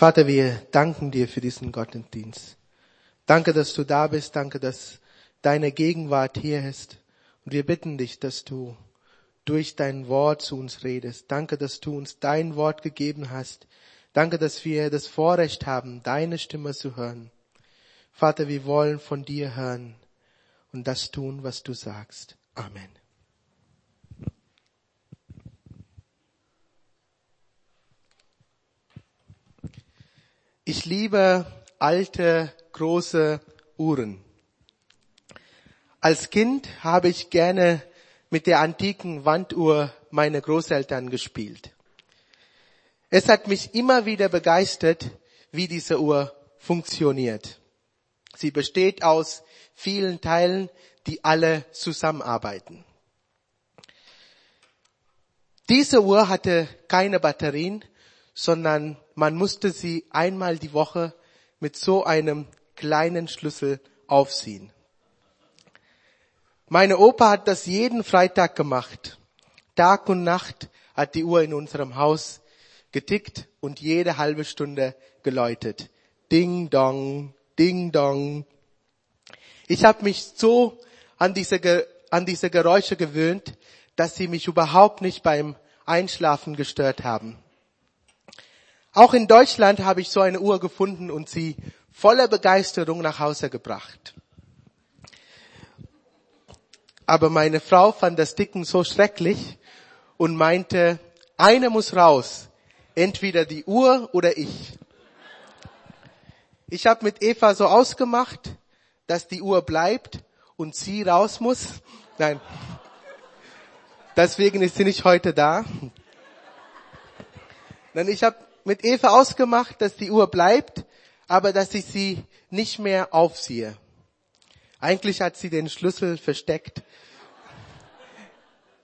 Vater, wir danken dir für diesen Gottesdienst. Danke, dass du da bist. Danke, dass deine Gegenwart hier ist. Und wir bitten dich, dass du durch dein Wort zu uns redest. Danke, dass du uns dein Wort gegeben hast. Danke, dass wir das Vorrecht haben, deine Stimme zu hören. Vater, wir wollen von dir hören und das tun, was du sagst. Amen. Ich liebe alte, große Uhren. Als Kind habe ich gerne mit der antiken Wanduhr meiner Großeltern gespielt. Es hat mich immer wieder begeistert, wie diese Uhr funktioniert. Sie besteht aus vielen Teilen, die alle zusammenarbeiten. Diese Uhr hatte keine Batterien, sondern man musste sie einmal die Woche mit so einem kleinen Schlüssel aufziehen. Meine Opa hat das jeden Freitag gemacht. Tag und Nacht hat die Uhr in unserem Haus getickt und jede halbe Stunde geläutet. Ding dong, ding dong. Ich habe mich so an diese, an diese Geräusche gewöhnt, dass sie mich überhaupt nicht beim Einschlafen gestört haben. Auch in Deutschland habe ich so eine Uhr gefunden und sie voller Begeisterung nach Hause gebracht. Aber meine Frau fand das Dicken so schrecklich und meinte, eine muss raus, entweder die Uhr oder ich. Ich habe mit Eva so ausgemacht, dass die Uhr bleibt und sie raus muss. Nein, deswegen ist sie nicht heute da. Nein, ich habe mit Eva ausgemacht, dass die Uhr bleibt, aber dass ich sie nicht mehr aufziehe. Eigentlich hat sie den Schlüssel versteckt.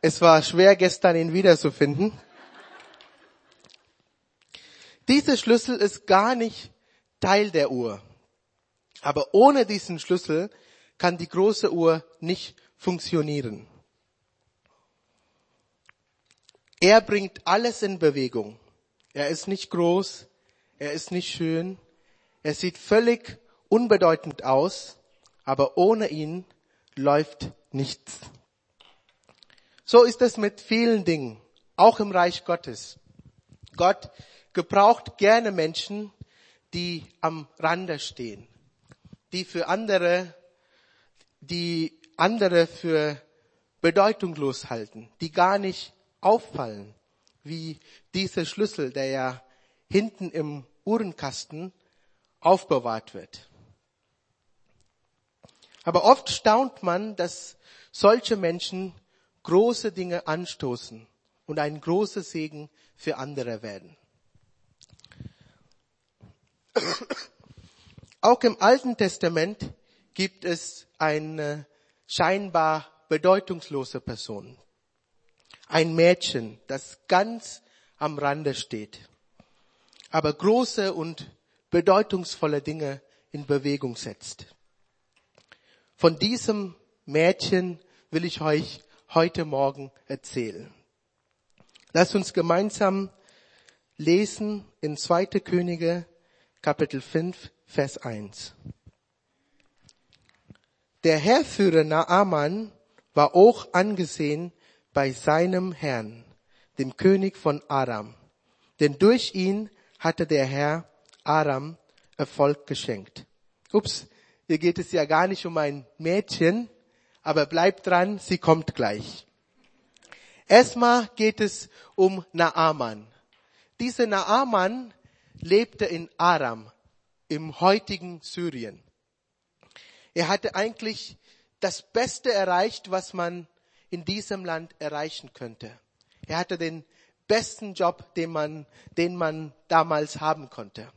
Es war schwer, gestern ihn wiederzufinden. Dieser Schlüssel ist gar nicht Teil der Uhr. Aber ohne diesen Schlüssel kann die große Uhr nicht funktionieren. Er bringt alles in Bewegung. Er ist nicht groß, er ist nicht schön, er sieht völlig unbedeutend aus, aber ohne ihn läuft nichts. So ist es mit vielen Dingen, auch im Reich Gottes. Gott gebraucht gerne Menschen, die am Rande stehen, die für andere, die andere für bedeutungslos halten, die gar nicht auffallen, wie dieser Schlüssel, der ja hinten im Uhrenkasten aufbewahrt wird. Aber oft staunt man, dass solche Menschen große Dinge anstoßen und ein großer Segen für andere werden. Auch im Alten Testament gibt es eine scheinbar bedeutungslose Person. Ein Mädchen, das ganz am Rande steht, aber große und bedeutungsvolle Dinge in Bewegung setzt. Von diesem Mädchen will ich euch heute Morgen erzählen. Lasst uns gemeinsam lesen in 2. Könige Kapitel 5 Vers 1. Der Herrführer Naaman war auch angesehen bei seinem Herrn, dem König von Aram, denn durch ihn hatte der Herr Aram Erfolg geschenkt. Ups, hier geht es ja gar nicht um ein Mädchen, aber bleibt dran, sie kommt gleich. Erstmal geht es um Naaman. Dieser Naaman lebte in Aram, im heutigen Syrien. Er hatte eigentlich das Beste erreicht, was man in diesem Land erreichen könnte. Er hatte den besten Job, den man, den man damals haben konnte.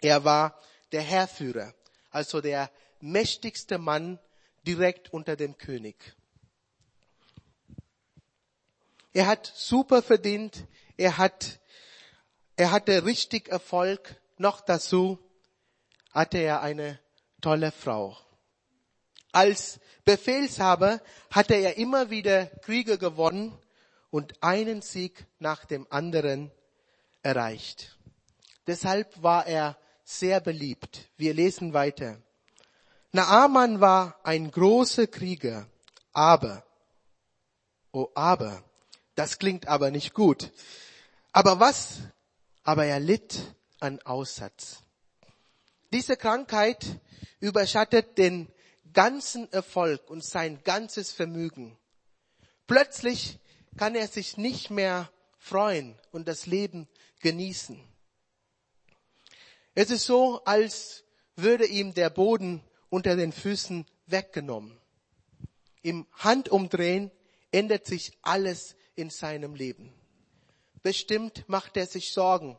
Er war der Herrführer, also der mächtigste Mann direkt unter dem König. Er hat super verdient, er hat, er hatte richtig Erfolg, noch dazu hatte er eine tolle Frau. Als Befehlshaber hatte er immer wieder Kriege gewonnen und einen Sieg nach dem anderen erreicht. Deshalb war er sehr beliebt. Wir lesen weiter. Naaman war ein großer Krieger, aber, oh aber, das klingt aber nicht gut. Aber was? Aber er litt an Aussatz. Diese Krankheit überschattet den ganzen Erfolg und sein ganzes Vermögen. Plötzlich kann er sich nicht mehr freuen und das Leben genießen. Es ist so, als würde ihm der Boden unter den Füßen weggenommen. Im Handumdrehen ändert sich alles in seinem Leben. Bestimmt macht er sich Sorgen,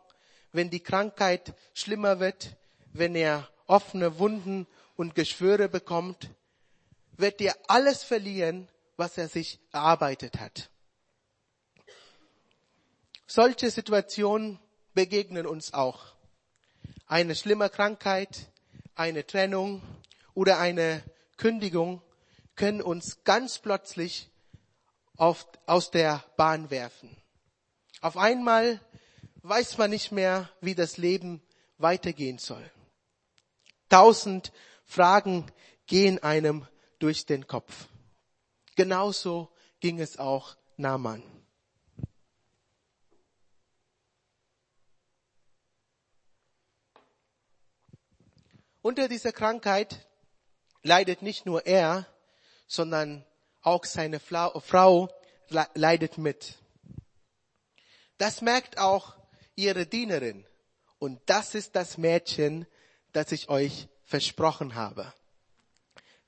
wenn die Krankheit schlimmer wird, wenn er offene Wunden und Geschwüre bekommt, wird er alles verlieren, was er sich erarbeitet hat. Solche Situationen begegnen uns auch. Eine schlimme Krankheit, eine Trennung oder eine Kündigung können uns ganz plötzlich auf, aus der Bahn werfen. Auf einmal weiß man nicht mehr, wie das Leben weitergehen soll. Tausend Fragen gehen einem durch den Kopf. Genauso ging es auch Naaman. Unter dieser Krankheit leidet nicht nur er, sondern auch seine Frau leidet mit. Das merkt auch ihre Dienerin. Und das ist das Mädchen, das ich euch versprochen habe.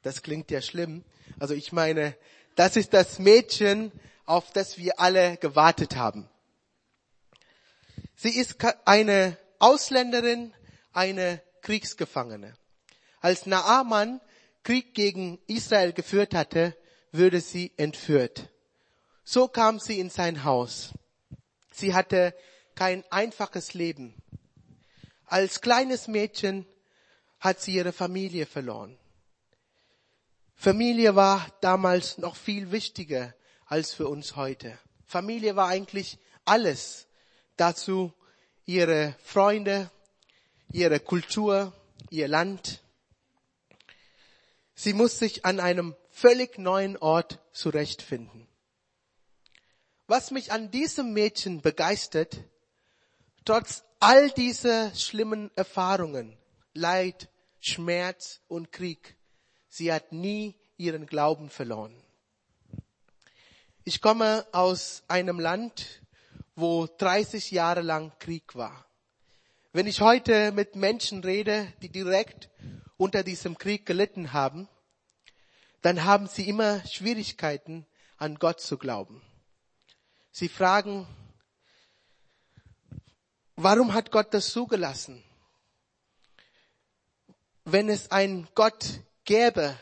Das klingt ja schlimm. Also ich meine, das ist das Mädchen, auf das wir alle gewartet haben. Sie ist eine Ausländerin, eine Kriegsgefangene. Als Naaman Krieg gegen Israel geführt hatte, würde sie entführt. So kam sie in sein Haus. Sie hatte kein einfaches Leben. Als kleines Mädchen hat sie ihre Familie verloren. Familie war damals noch viel wichtiger als für uns heute. Familie war eigentlich alles. Dazu ihre Freunde, ihre Kultur, ihr Land. Sie muss sich an einem völlig neuen Ort zurechtfinden. Was mich an diesem Mädchen begeistert, trotz all dieser schlimmen Erfahrungen, Leid, Schmerz und Krieg, sie hat nie ihren Glauben verloren. Ich komme aus einem Land, wo 30 Jahre lang Krieg war. Wenn ich heute mit Menschen rede, die direkt unter diesem Krieg gelitten haben, dann haben sie immer Schwierigkeiten, an Gott zu glauben. Sie fragen, warum hat Gott das zugelassen? Wenn es einen Gott gäbe,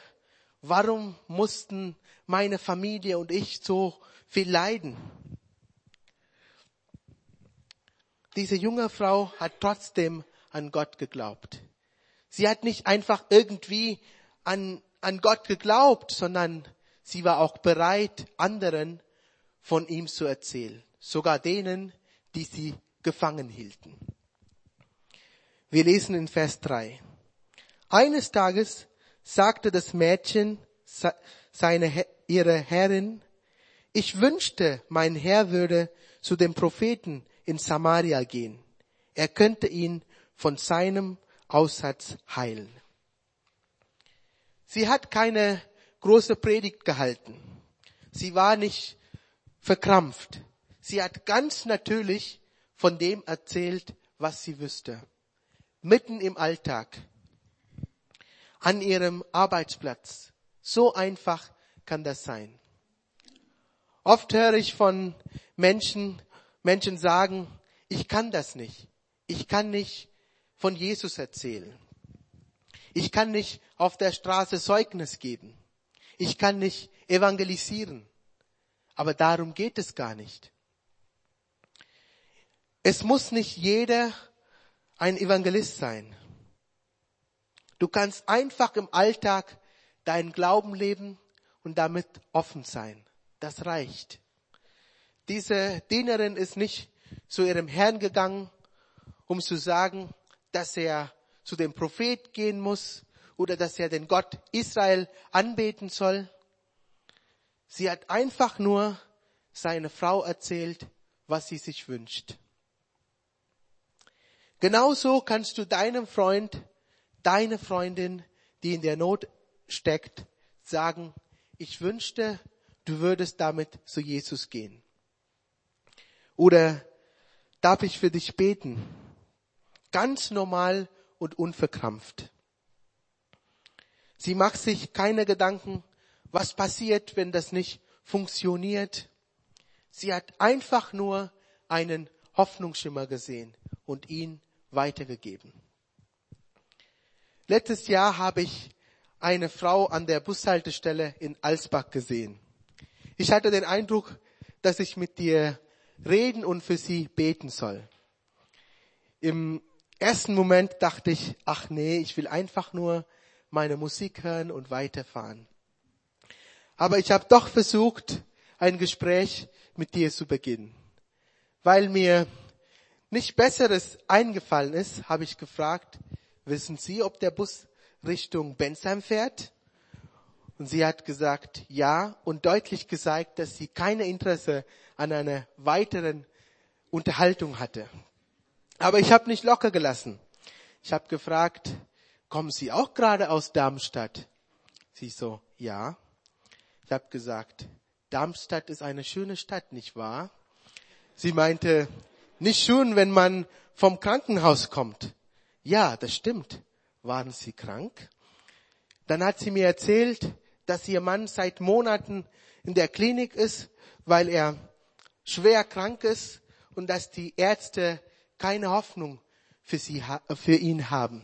warum mussten meine Familie und ich so viel leiden? Diese junge Frau hat trotzdem an Gott geglaubt. Sie hat nicht einfach irgendwie an, an Gott geglaubt, sondern sie war auch bereit, anderen von ihm zu erzählen. Sogar denen, die sie gefangen hielten. Wir lesen in Vers 3. Eines Tages sagte das Mädchen seine, ihre Herrin, ich wünschte, mein Herr würde zu dem Propheten in Samaria gehen. Er könnte ihn von seinem Aussatz heilen. Sie hat keine große Predigt gehalten. Sie war nicht verkrampft. Sie hat ganz natürlich von dem erzählt, was sie wüsste. Mitten im Alltag. An ihrem Arbeitsplatz. So einfach kann das sein. Oft höre ich von Menschen, Menschen sagen, ich kann das nicht. Ich kann nicht von Jesus erzählen. Ich kann nicht auf der Straße Zeugnis geben. Ich kann nicht evangelisieren. Aber darum geht es gar nicht. Es muss nicht jeder ein Evangelist sein. Du kannst einfach im Alltag deinen Glauben leben und damit offen sein. Das reicht. Diese Dienerin ist nicht zu ihrem Herrn gegangen um zu sagen, dass er zu dem Prophet gehen muss oder dass er den Gott Israel anbeten soll. Sie hat einfach nur seine Frau erzählt, was sie sich wünscht. Genauso kannst du deinem Freund, deine Freundin, die in der Not steckt, sagen, ich wünschte, du würdest damit zu Jesus gehen. Oder darf ich für dich beten? Ganz normal und unverkrampft. Sie macht sich keine Gedanken, was passiert, wenn das nicht funktioniert. Sie hat einfach nur einen Hoffnungsschimmer gesehen und ihn weitergegeben. Letztes Jahr habe ich eine Frau an der Bushaltestelle in Alsbach gesehen. Ich hatte den Eindruck, dass ich mit dir reden und für sie beten soll. Im ersten Moment dachte ich, ach nee, ich will einfach nur meine Musik hören und weiterfahren. Aber ich habe doch versucht, ein Gespräch mit dir zu beginnen. Weil mir nicht Besseres eingefallen ist, habe ich gefragt, wissen Sie, ob der Bus Richtung Bensheim fährt? Und sie hat gesagt, ja, und deutlich gesagt, dass sie keine Interesse an einer weiteren Unterhaltung hatte. Aber ich habe nicht locker gelassen. Ich habe gefragt, kommen Sie auch gerade aus Darmstadt? Sie so, ja. Ich habe gesagt, Darmstadt ist eine schöne Stadt, nicht wahr? Sie meinte, nicht schön, wenn man vom Krankenhaus kommt. Ja, das stimmt. Waren Sie krank? Dann hat sie mir erzählt, dass ihr Mann seit Monaten in der Klinik ist, weil er schwer krank ist und dass die Ärzte keine Hoffnung für, sie, für ihn haben.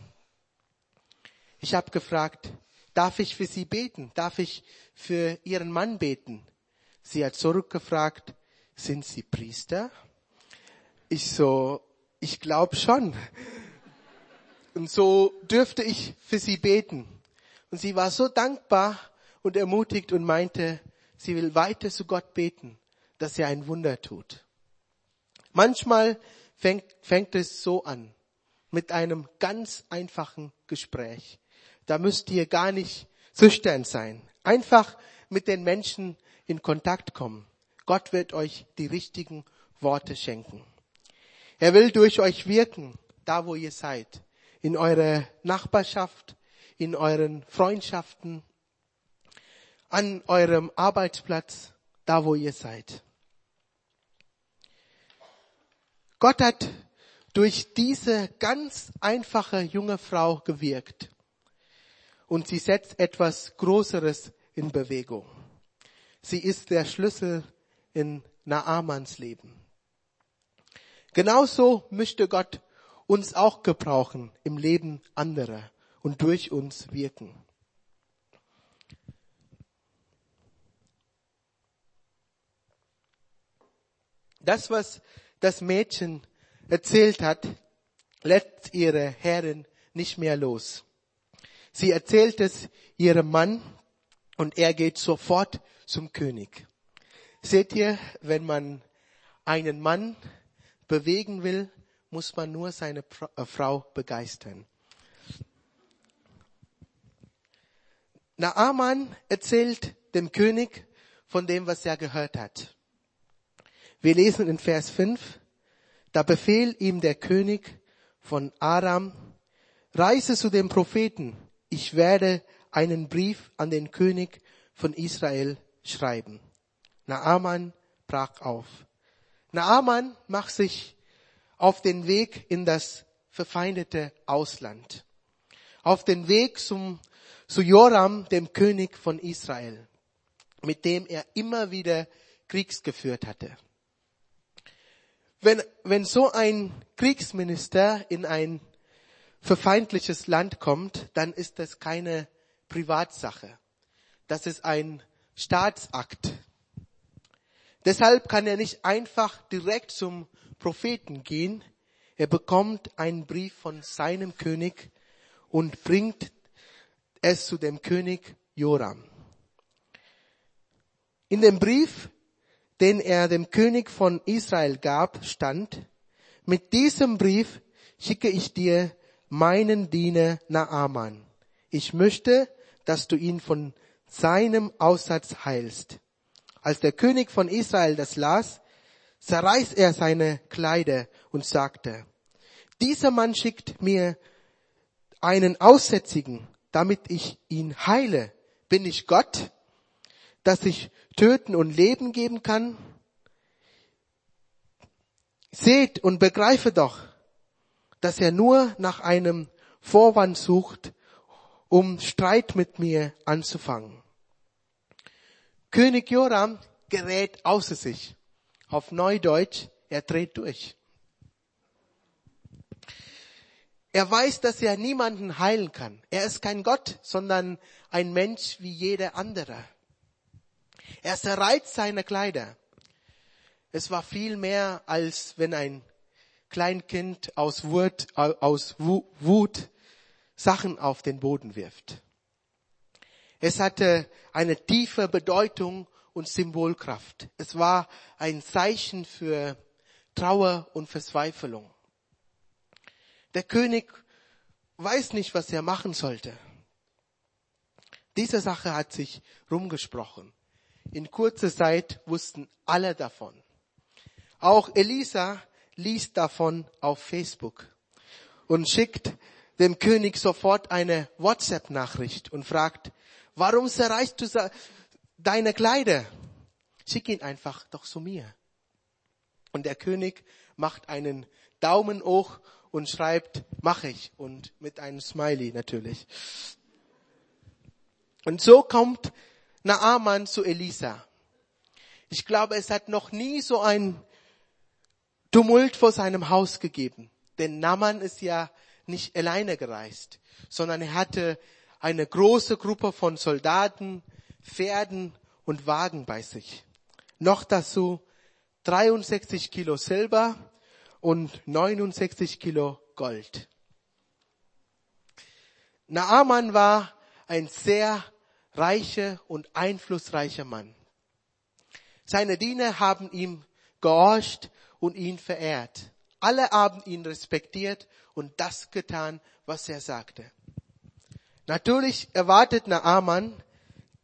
Ich habe gefragt, darf ich für sie beten? Darf ich für ihren Mann beten? Sie hat zurückgefragt, sind Sie Priester? Ich so, ich glaube schon. Und so dürfte ich für sie beten. Und sie war so dankbar und ermutigt und meinte, sie will weiter zu Gott beten, dass er ein Wunder tut. Manchmal fängt, fängt es so an, mit einem ganz einfachen Gespräch. Da müsst ihr gar nicht schüchtern sein. Einfach mit den Menschen in Kontakt kommen. Gott wird euch die richtigen Worte schenken. Er will durch euch wirken, da wo ihr seid in eurer Nachbarschaft, in euren Freundschaften, an eurem Arbeitsplatz, da wo ihr seid. Gott hat durch diese ganz einfache junge Frau gewirkt und sie setzt etwas Größeres in Bewegung. Sie ist der Schlüssel in Naamans Leben. Genauso möchte Gott uns auch gebrauchen im Leben anderer und durch uns wirken. Das, was das Mädchen erzählt hat, lässt ihre Herrin nicht mehr los. Sie erzählt es ihrem Mann und er geht sofort zum König. Seht ihr, wenn man einen Mann bewegen will, muss man nur seine äh, Frau begeistern. Naaman erzählt dem König von dem, was er gehört hat. Wir lesen in Vers 5, da befehlt ihm der König von Aram, reise zu dem Propheten, ich werde einen Brief an den König von Israel schreiben. Naaman brach auf. Naaman macht sich auf den Weg in das verfeindete Ausland. Auf den Weg zum, zu Joram, dem König von Israel, mit dem er immer wieder Kriegs geführt hatte. Wenn, wenn so ein Kriegsminister in ein verfeindliches Land kommt, dann ist das keine Privatsache. Das ist ein Staatsakt. Deshalb kann er nicht einfach direkt zum Propheten gehen. Er bekommt einen Brief von seinem König und bringt es zu dem König Joram. In dem Brief, den er dem König von Israel gab, stand, mit diesem Brief schicke ich dir meinen Diener Naaman. Ich möchte, dass du ihn von seinem Aussatz heilst. Als der König von Israel das las, zerreiß er seine Kleider und sagte, dieser Mann schickt mir einen Aussätzigen, damit ich ihn heile. Bin ich Gott, dass ich töten und Leben geben kann? Seht und begreife doch, dass er nur nach einem Vorwand sucht, um Streit mit mir anzufangen. König Joram gerät außer sich. Auf Neudeutsch, er dreht durch. Er weiß, dass er niemanden heilen kann. Er ist kein Gott, sondern ein Mensch wie jeder andere. Er zerreizt seine Kleider. Es war viel mehr, als wenn ein Kleinkind aus Wut, aus Wut Sachen auf den Boden wirft. Es hatte eine tiefe Bedeutung und Symbolkraft. Es war ein Zeichen für Trauer und Verzweiflung. Der König weiß nicht, was er machen sollte. Diese Sache hat sich rumgesprochen. In kurzer Zeit wussten alle davon. Auch Elisa liest davon auf Facebook und schickt dem König sofort eine WhatsApp-Nachricht und fragt, warum zerreißt du deine Kleider? Schick ihn einfach doch zu mir. Und der König macht einen Daumen hoch und schreibt, mach ich und mit einem Smiley natürlich. Und so kommt Naaman zu Elisa. Ich glaube, es hat noch nie so ein Tumult vor seinem Haus gegeben. Denn Naaman ist ja nicht alleine gereist, sondern er hatte eine große Gruppe von Soldaten, Pferden und Wagen bei sich. Noch dazu 63 Kilo Silber und 69 Kilo Gold. Naaman war ein sehr reicher und einflussreicher Mann. Seine Diener haben ihm gehorcht und ihn verehrt. Alle haben ihn respektiert und das getan, was er sagte. Natürlich erwartet Naaman,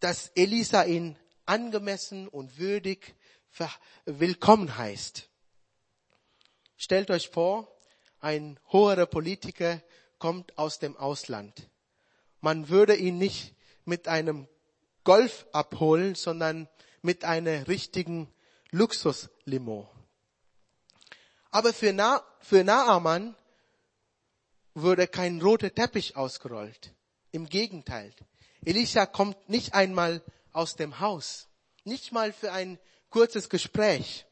dass Elisa ihn angemessen und würdig willkommen heißt. Stellt euch vor, ein hoher Politiker kommt aus dem Ausland. Man würde ihn nicht mit einem Golf abholen, sondern mit einer richtigen Luxuslimo. Aber für, Na, für Naaman wurde kein roter Teppich ausgerollt. Im Gegenteil. Elisha kommt nicht einmal aus dem Haus. Nicht mal für ein kurzes Gespräch.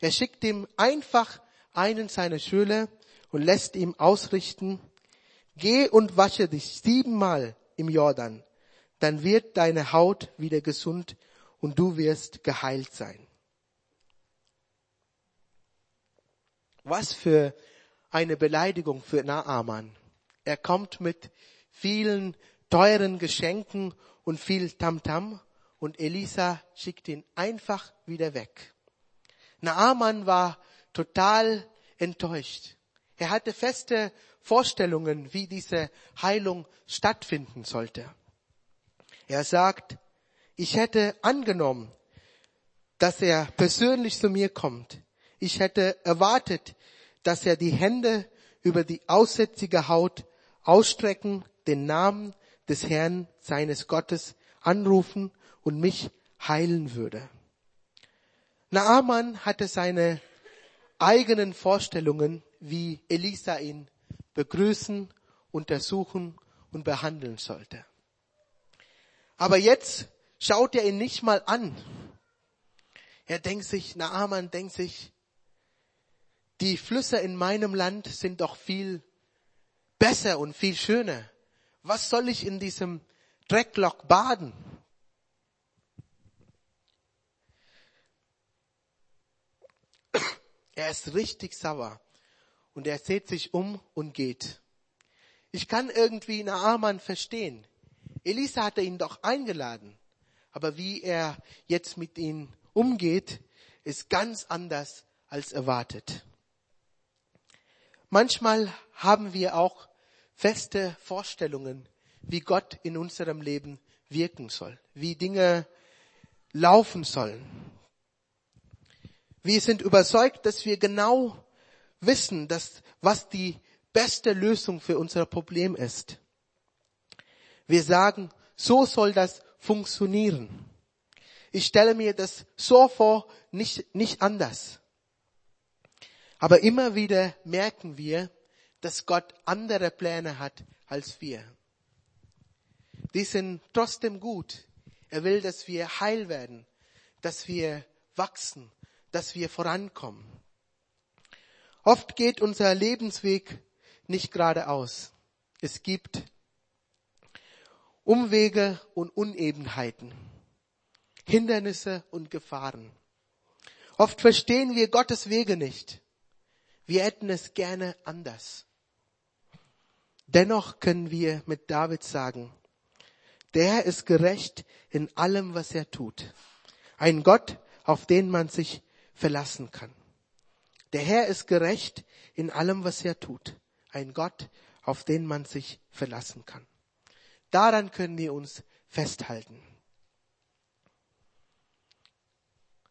Er schickt ihm einfach einen seiner Schüler und lässt ihm ausrichten, geh und wasche dich siebenmal im Jordan, dann wird deine Haut wieder gesund und du wirst geheilt sein. Was für eine Beleidigung für Naaman. Er kommt mit vielen teuren Geschenken und viel Tamtam und Elisa schickt ihn einfach wieder weg. Naaman war total enttäuscht. Er hatte feste Vorstellungen, wie diese Heilung stattfinden sollte. Er sagt, ich hätte angenommen, dass er persönlich zu mir kommt. Ich hätte erwartet, dass er die Hände über die aussätzige Haut ausstrecken, den Namen des Herrn seines Gottes anrufen und mich heilen würde. Naaman hatte seine eigenen Vorstellungen, wie Elisa ihn begrüßen, untersuchen und behandeln sollte. Aber jetzt schaut er ihn nicht mal an. Er denkt sich, Naaman denkt sich, die Flüsse in meinem Land sind doch viel besser und viel schöner. Was soll ich in diesem Drecklock baden? Er ist richtig sauer. Und er seht sich um und geht. Ich kann irgendwie Naaman verstehen. Elisa hatte ihn doch eingeladen. Aber wie er jetzt mit ihm umgeht, ist ganz anders als erwartet. Manchmal haben wir auch feste Vorstellungen, wie Gott in unserem Leben wirken soll, wie Dinge laufen sollen. Wir sind überzeugt, dass wir genau wissen, dass, was die beste Lösung für unser Problem ist. Wir sagen, so soll das funktionieren. Ich stelle mir das so vor, nicht, nicht anders. Aber immer wieder merken wir, dass Gott andere Pläne hat als wir. Die sind trotzdem gut. Er will, dass wir heil werden, dass wir wachsen, dass wir vorankommen. Oft geht unser Lebensweg nicht geradeaus. Es gibt Umwege und Unebenheiten, Hindernisse und Gefahren. Oft verstehen wir Gottes Wege nicht. Wir hätten es gerne anders. Dennoch können wir mit David sagen, der Herr ist gerecht in allem, was er tut. Ein Gott, auf den man sich verlassen kann. Der Herr ist gerecht in allem, was er tut. Ein Gott, auf den man sich verlassen kann. Daran können wir uns festhalten.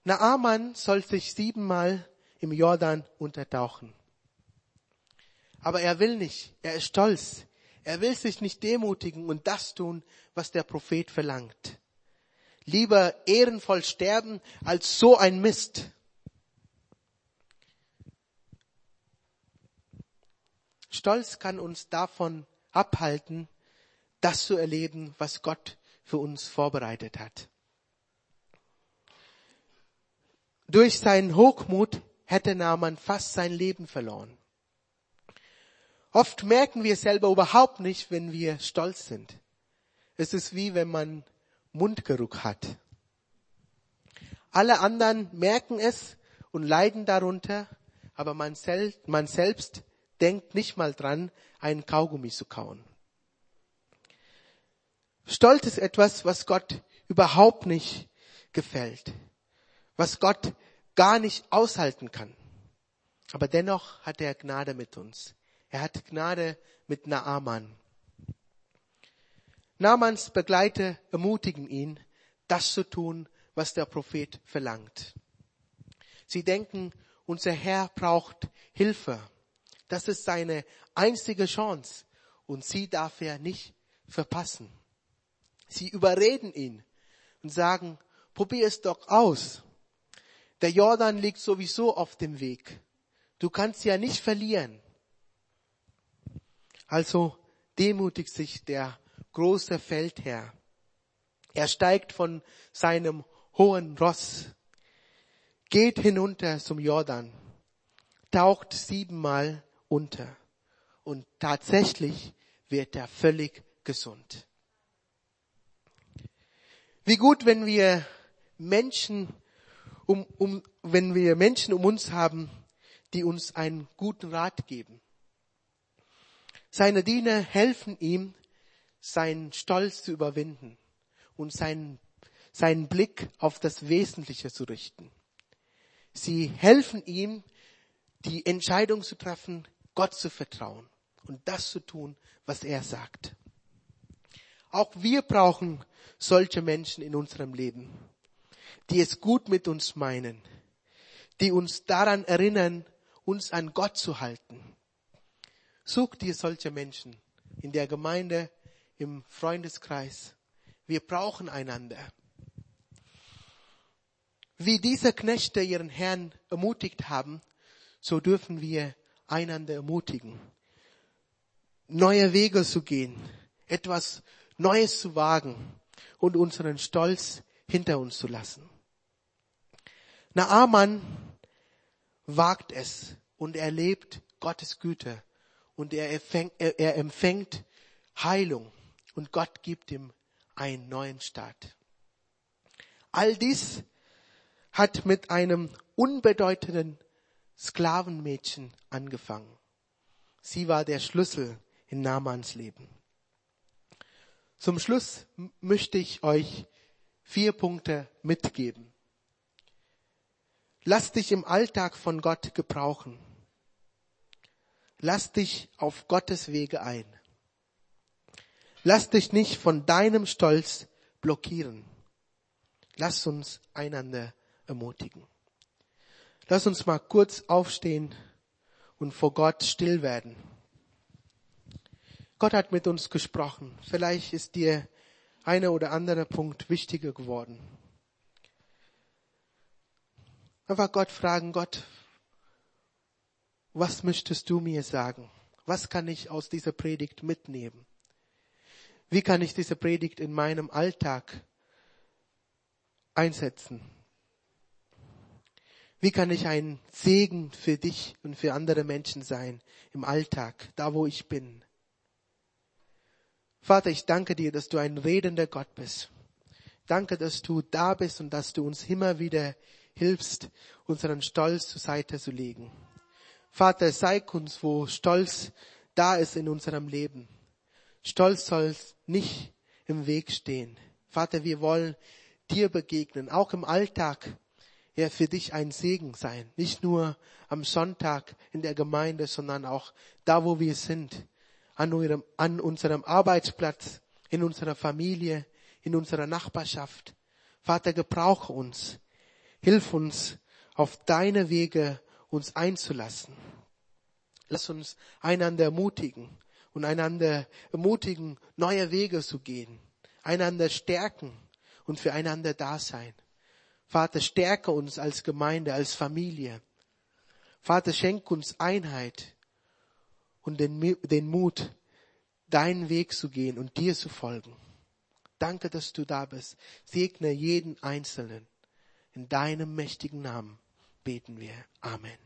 Naaman soll sich siebenmal im Jordan untertauchen. Aber er will nicht, er ist stolz. Er will sich nicht demutigen und das tun, was der Prophet verlangt. Lieber ehrenvoll sterben als so ein Mist. Stolz kann uns davon abhalten, das zu erleben, was Gott für uns vorbereitet hat. Durch seinen Hochmut hätte Naaman fast sein Leben verloren. Oft merken wir selber überhaupt nicht, wenn wir stolz sind. Es ist wie wenn man Mundgeruch hat. Alle anderen merken es und leiden darunter, aber man, sel man selbst denkt nicht mal dran, einen Kaugummi zu kauen. Stolz ist etwas, was Gott überhaupt nicht gefällt, was Gott gar nicht aushalten kann. Aber dennoch hat er Gnade mit uns. Er hat Gnade mit Naaman. Naamans Begleiter ermutigen ihn, das zu tun, was der Prophet verlangt. Sie denken, unser Herr braucht Hilfe. Das ist seine einzige Chance und sie darf er nicht verpassen. Sie überreden ihn und sagen, probier es doch aus. Der Jordan liegt sowieso auf dem Weg. Du kannst ja nicht verlieren. Also demutigt sich der große Feldherr. Er steigt von seinem hohen Ross, geht hinunter zum Jordan, taucht siebenmal unter und tatsächlich wird er völlig gesund. Wie gut, wenn wir Menschen um, um, wenn wir Menschen um uns haben, die uns einen guten Rat geben. Seine Diener helfen ihm, seinen Stolz zu überwinden und seinen, seinen Blick auf das Wesentliche zu richten. Sie helfen ihm, die Entscheidung zu treffen, Gott zu vertrauen und das zu tun, was er sagt. Auch wir brauchen solche Menschen in unserem Leben die es gut mit uns meinen, die uns daran erinnern, uns an Gott zu halten. Such dir solche Menschen in der Gemeinde, im Freundeskreis. Wir brauchen einander. Wie diese Knechte ihren Herrn ermutigt haben, so dürfen wir einander ermutigen, neue Wege zu gehen, etwas Neues zu wagen und unseren Stolz hinter uns zu lassen. Naaman wagt es und erlebt Gottes Güte und er empfängt, er, empfängt Heilung und Gott gibt ihm einen neuen Start. All dies hat mit einem unbedeutenden Sklavenmädchen angefangen. Sie war der Schlüssel in Namans Leben. Zum Schluss möchte ich euch vier Punkte mitgeben. Lass dich im Alltag von Gott gebrauchen. Lass dich auf Gottes Wege ein. Lass dich nicht von deinem Stolz blockieren. Lass uns einander ermutigen. Lass uns mal kurz aufstehen und vor Gott still werden. Gott hat mit uns gesprochen. Vielleicht ist dir einer oder andere Punkt wichtiger geworden. Einfach Gott fragen, Gott, was möchtest du mir sagen? Was kann ich aus dieser Predigt mitnehmen? Wie kann ich diese Predigt in meinem Alltag einsetzen? Wie kann ich ein Segen für dich und für andere Menschen sein im Alltag, da wo ich bin? Vater, ich danke dir, dass du ein redender Gott bist. Danke, dass du da bist und dass du uns immer wieder hilfst, unseren Stolz zur Seite zu legen. Vater, zeig uns, wo Stolz da ist in unserem Leben. Stolz soll nicht im Weg stehen. Vater, wir wollen dir begegnen, auch im Alltag, ja, für dich ein Segen sein. Nicht nur am Sonntag in der Gemeinde, sondern auch da, wo wir sind. An, eurem, an unserem Arbeitsplatz, in unserer Familie, in unserer Nachbarschaft. Vater, gebrauche uns. Hilf uns, auf deine Wege uns einzulassen. Lass uns einander ermutigen und einander ermutigen, neue Wege zu gehen, einander stärken und füreinander da sein. Vater, stärke uns als Gemeinde, als Familie. Vater, schenk uns Einheit und den, den Mut, deinen Weg zu gehen und dir zu folgen. Danke, dass du da bist. Segne jeden Einzelnen. In deinem mächtigen Namen beten wir. Amen.